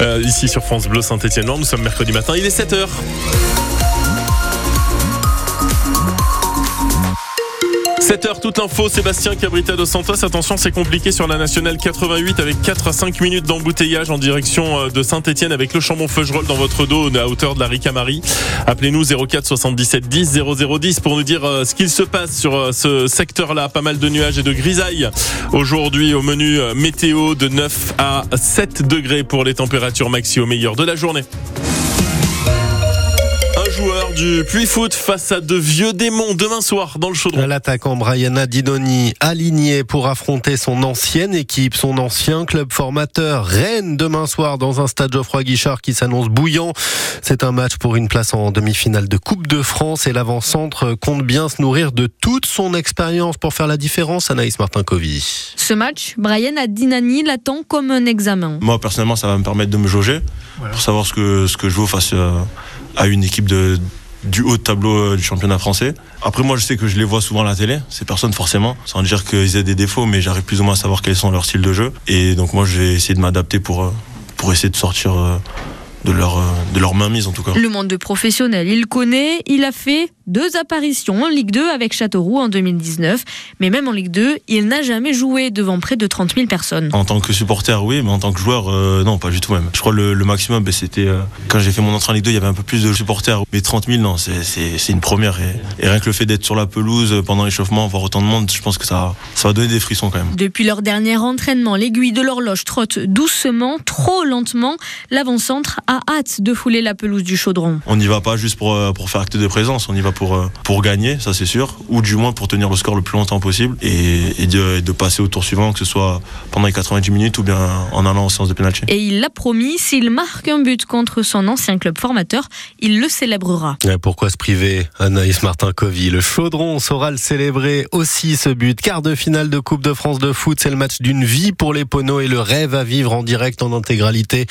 euh, ici sur France Bleu Saint-Etienne. Nous sommes mercredi matin, il est 7h. 7h, toute l'info, Sébastien Cabrita dos Santos. Attention, c'est compliqué sur la nationale 88 avec 4 à 5 minutes d'embouteillage en direction euh, de Saint-Etienne avec le Chambon-Feugerolles dans votre dos à hauteur de la Ricamari. Appelez-nous 04 77 10 0010 pour nous dire euh, ce qu'il se passe sur euh, ce secteur-là. Pas mal de nuages et de grisailles. Aujourd'hui, au menu météo de 9 à 7 degrés pour les températures maxi au meilleur de la journée du Puy Foot face à de vieux démons demain soir dans le chaudron. L'attaquant Brian Dinoni aligné pour affronter son ancienne équipe, son ancien club formateur Rennes demain soir dans un stade Geoffroy Guichard qui s'annonce bouillant. C'est un match pour une place en demi-finale de Coupe de France et l'avant-centre compte bien se nourrir de toute son expérience pour faire la différence. Anaïs Martin-Covy. Ce match, Brian Adinani l'attend comme un examen. Moi personnellement, ça va me permettre de me jauger pour savoir ce que, ce que je vaux face à à une équipe de, du haut de tableau euh, du championnat français. Après, moi, je sais que je les vois souvent à la télé, ces personnes forcément, sans dire qu'ils aient des défauts, mais j'arrive plus ou moins à savoir quels sont leurs styles de jeu. Et donc, moi, j'ai essayé de m'adapter pour, euh, pour essayer de sortir euh, de leur, de leur mainmise en tout cas. Le monde de professionnels, il connaît, il a fait deux apparitions en Ligue 2 avec Châteauroux en 2019. Mais même en Ligue 2, il n'a jamais joué devant près de 30 000 personnes. En tant que supporter, oui, mais en tant que joueur, euh, non, pas du tout même. Je crois le, le maximum, ben, c'était euh, quand j'ai fait mon entrée en Ligue 2, il y avait un peu plus de supporters. Mais 30 000, non, c'est une première. Et, et, rien que le fait d'être sur la pelouse pendant l'échauffement, voir autant de monde, je pense que ça, ça va donner des frissons quand même. Depuis leur dernier entraînement, l'aiguille de l'horloge trotte doucement, trop lentement. L'avant-centre a hâte de fouler la pelouse du chaudron. On n'y va pas juste pour, euh, pour faire acte de présence, on y va pour, euh, pour gagner, ça c'est sûr, ou du moins pour tenir le score le plus longtemps possible et, de, de, passer au tour suivant, que ce soit pendant les 90 minutes ou bien en allant en séance de pénalty. Et il l'a promis, s'il marque un but contre son ancien club formateur, il le célébrera. pourquoi se priver, Anaïs Martin-Covy? Le chaudron saura le célébrer aussi ce but. Quart de finale de Coupe de France de foot, c'est le match d'une vie pour les Poneaux et le rêve à vivre en direct en intégralité.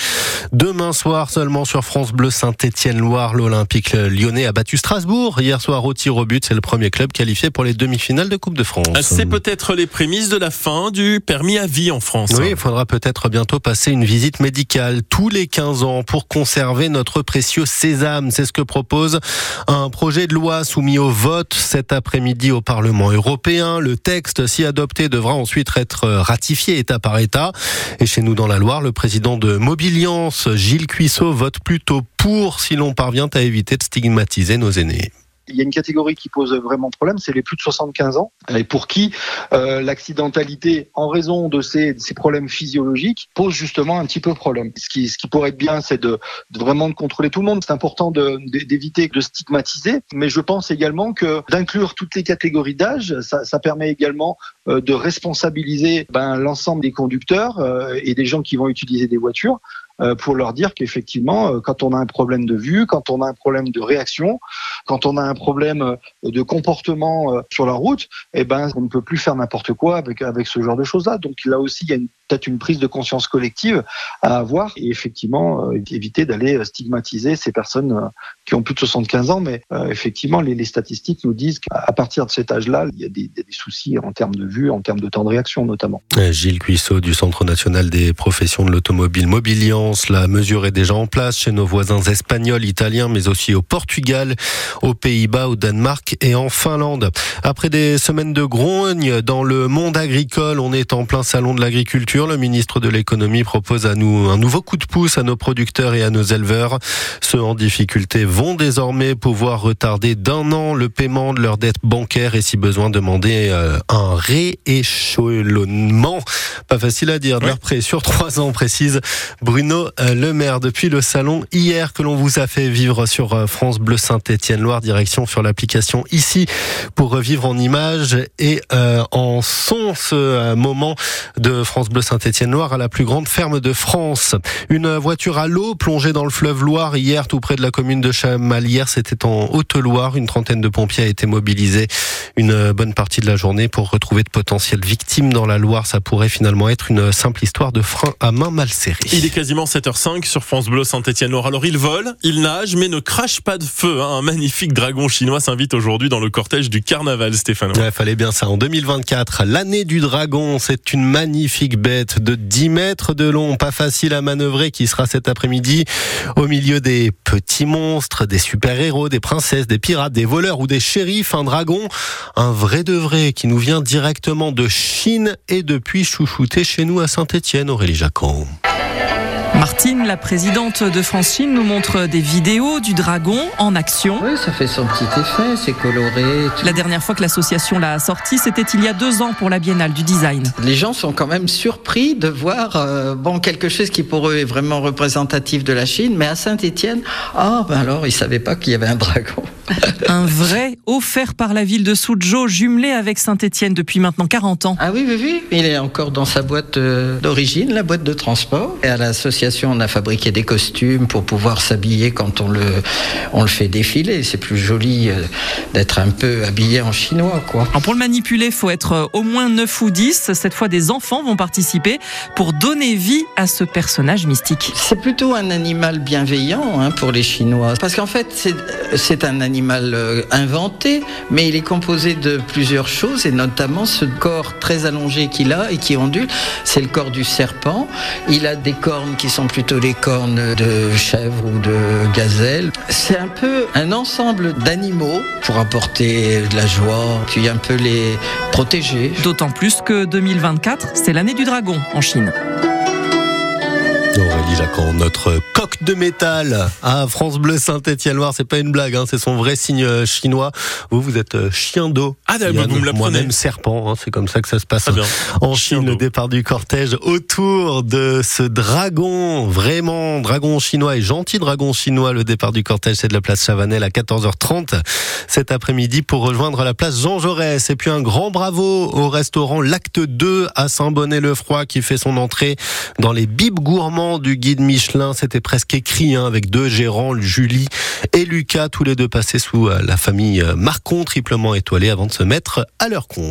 Demain soir seulement sur France Bleu Saint-Étienne-Loire, l'Olympique lyonnais a battu Strasbourg hier soir au tir au but. C'est le premier club qualifié pour les demi-finales de Coupe de France. C'est peut-être les prémices de la fin du permis à vie en France. Oui, il faudra peut-être bientôt passer une visite médicale tous les 15 ans pour conserver notre précieux sésame. C'est ce que propose un projet de loi soumis au vote cet après-midi au Parlement européen. Le texte, si adopté, devra ensuite être ratifié État par État. Et chez nous dans la Loire, le président de Mobiliance, Gilles Cuissot, vote plutôt pour si l'on parvient à éviter de stigmatiser nos aînés il y a une catégorie qui pose vraiment problème, c'est les plus de 75 ans, et pour qui euh, l'accidentalité, en raison de ces, problèmes physiologiques, pose justement un petit peu problème. Ce qui, pourrait être bien, c'est de, vraiment de contrôler tout le monde. C'est important d'éviter de, de, stigmatiser, mais je pense également que d'inclure toutes les catégories d'âge, ça, permet également euh, de responsabiliser ben, l'ensemble des conducteurs euh, et des gens qui vont utiliser des voitures pour leur dire qu'effectivement, euh, quand on a un problème de vue, quand on a un problème de réaction, quand on a un problème euh, de comportement sur la route, eh ben, on ne peut plus faire n'importe quoi avec, avec ce genre de choses-là. Donc là aussi, il y a peut-être une prise de conscience collective à avoir et effectivement éviter d'aller stigmatiser ces personnes qui ont plus de 75 ans. Mais effectivement, les, statistiques nous disent qu'à partir de cet âge-là, il y a des, des, soucis en termes de vue, en termes de temps de réaction notamment. Gilles Cuissot du Centre national des professions de l'automobile Mobilian la mesure est déjà en place chez nos voisins espagnols, italiens, mais aussi au Portugal, aux Pays-Bas, au Danemark et en Finlande. Après des semaines de grogne dans le monde agricole, on est en plein salon de l'agriculture. Le ministre de l'économie propose à nous un nouveau coup de pouce à nos producteurs et à nos éleveurs. Ceux en difficulté vont désormais pouvoir retarder d'un an le paiement de leurs dettes bancaires et si besoin demander euh, un rééchelonnement. Pas facile à dire, prêt sur trois ans, précise Bruno euh, le maire depuis le salon hier que l'on vous a fait vivre sur euh, France Bleu Saint-Étienne-Loire, direction sur l'application ici pour revivre en images et en son ce moment de France Bleu Saint-Étienne-Loire à la plus grande ferme de France. Une voiture à l'eau plongée dans le fleuve Loire hier tout près de la commune de Chamalières, c'était en Haute-Loire. Une trentaine de pompiers a été mobilisés une bonne partie de la journée pour retrouver de potentielles victimes dans la Loire. Ça pourrait finalement être une simple histoire de frein à main mal serrée. Il est quasiment 7h05 sur France Bleu Saint-Étienne-Loire. Alors il vole, il nage, mais ne crache pas de feu. Hein. Un magnifique dragon chinois s'invite aujourd'hui dans le cortège du carnaval, Stéphane. Il fallait bien ça. En 2024, l'année du dragon, c'est une magnifique bête de 10 mètres de long, pas facile à manœuvrer, qui sera cet après-midi au milieu des petits monstres, des super-héros, des princesses, des pirates, des voleurs ou des shérifs. Un dragon, un vrai de vrai qui nous vient directement de Chine et depuis chouchouté chez nous à Saint-Étienne, Aurélie Jacquot. Martine, la présidente de France Chine, nous montre des vidéos du dragon en action. Oui, ça fait son petit effet, c'est coloré. La dernière fois que l'association l'a sorti, c'était il y a deux ans pour la Biennale du Design. Les gens sont quand même surpris de voir euh, bon quelque chose qui pour eux est vraiment représentatif de la Chine, mais à Saint-Étienne, ah ben alors ils savaient pas qu'il y avait un dragon. un vrai offert par la ville de Suzhou, jumelé avec Saint-Étienne depuis maintenant 40 ans. Ah oui, oui, oui, il est encore dans sa boîte euh, d'origine, la boîte de transport. Et à l'association, on a fabriqué des costumes pour pouvoir s'habiller quand on le, on le fait défiler. C'est plus joli euh, d'être un peu habillé en chinois, quoi. pour le manipuler, il faut être euh, au moins 9 ou 10. Cette fois, des enfants vont participer pour donner vie à ce personnage mystique. C'est plutôt un animal bienveillant hein, pour les Chinois. Parce qu'en fait, c'est un animal animal euh, inventé, mais il est composé de plusieurs choses, et notamment ce corps très allongé qu'il a et qui ondule, c'est le corps du serpent. Il a des cornes qui sont plutôt les cornes de chèvre ou de gazelle. C'est un peu un ensemble d'animaux pour apporter de la joie, puis un peu les protéger. D'autant plus que 2024, c'est l'année du dragon en Chine. Aurélie Jacquan, notre de métal à France Bleu Saint-Étienne-Loire. C'est pas une blague, hein, c'est son vrai signe euh, chinois. Vous, vous êtes euh, chien d'eau. Ah, d'accord, vous me Moi-même serpent, hein, c'est comme ça que ça se passe en Chine. Le départ du cortège autour de ce dragon, vraiment dragon chinois et gentil dragon chinois. Le départ du cortège, c'est de la place Chavanel à 14h30 cet après-midi pour rejoindre la place Jean Jaurès. Et puis un grand bravo au restaurant L'Acte 2 à Saint-Bonnet-le-Froid qui fait son entrée dans les bibes gourmands du guide Michelin. C'était presque écrit hein, avec deux gérants, Julie et Lucas, tous les deux passés sous euh, la famille euh, Marcon, triplement étoilé avant de se mettre à leur compte.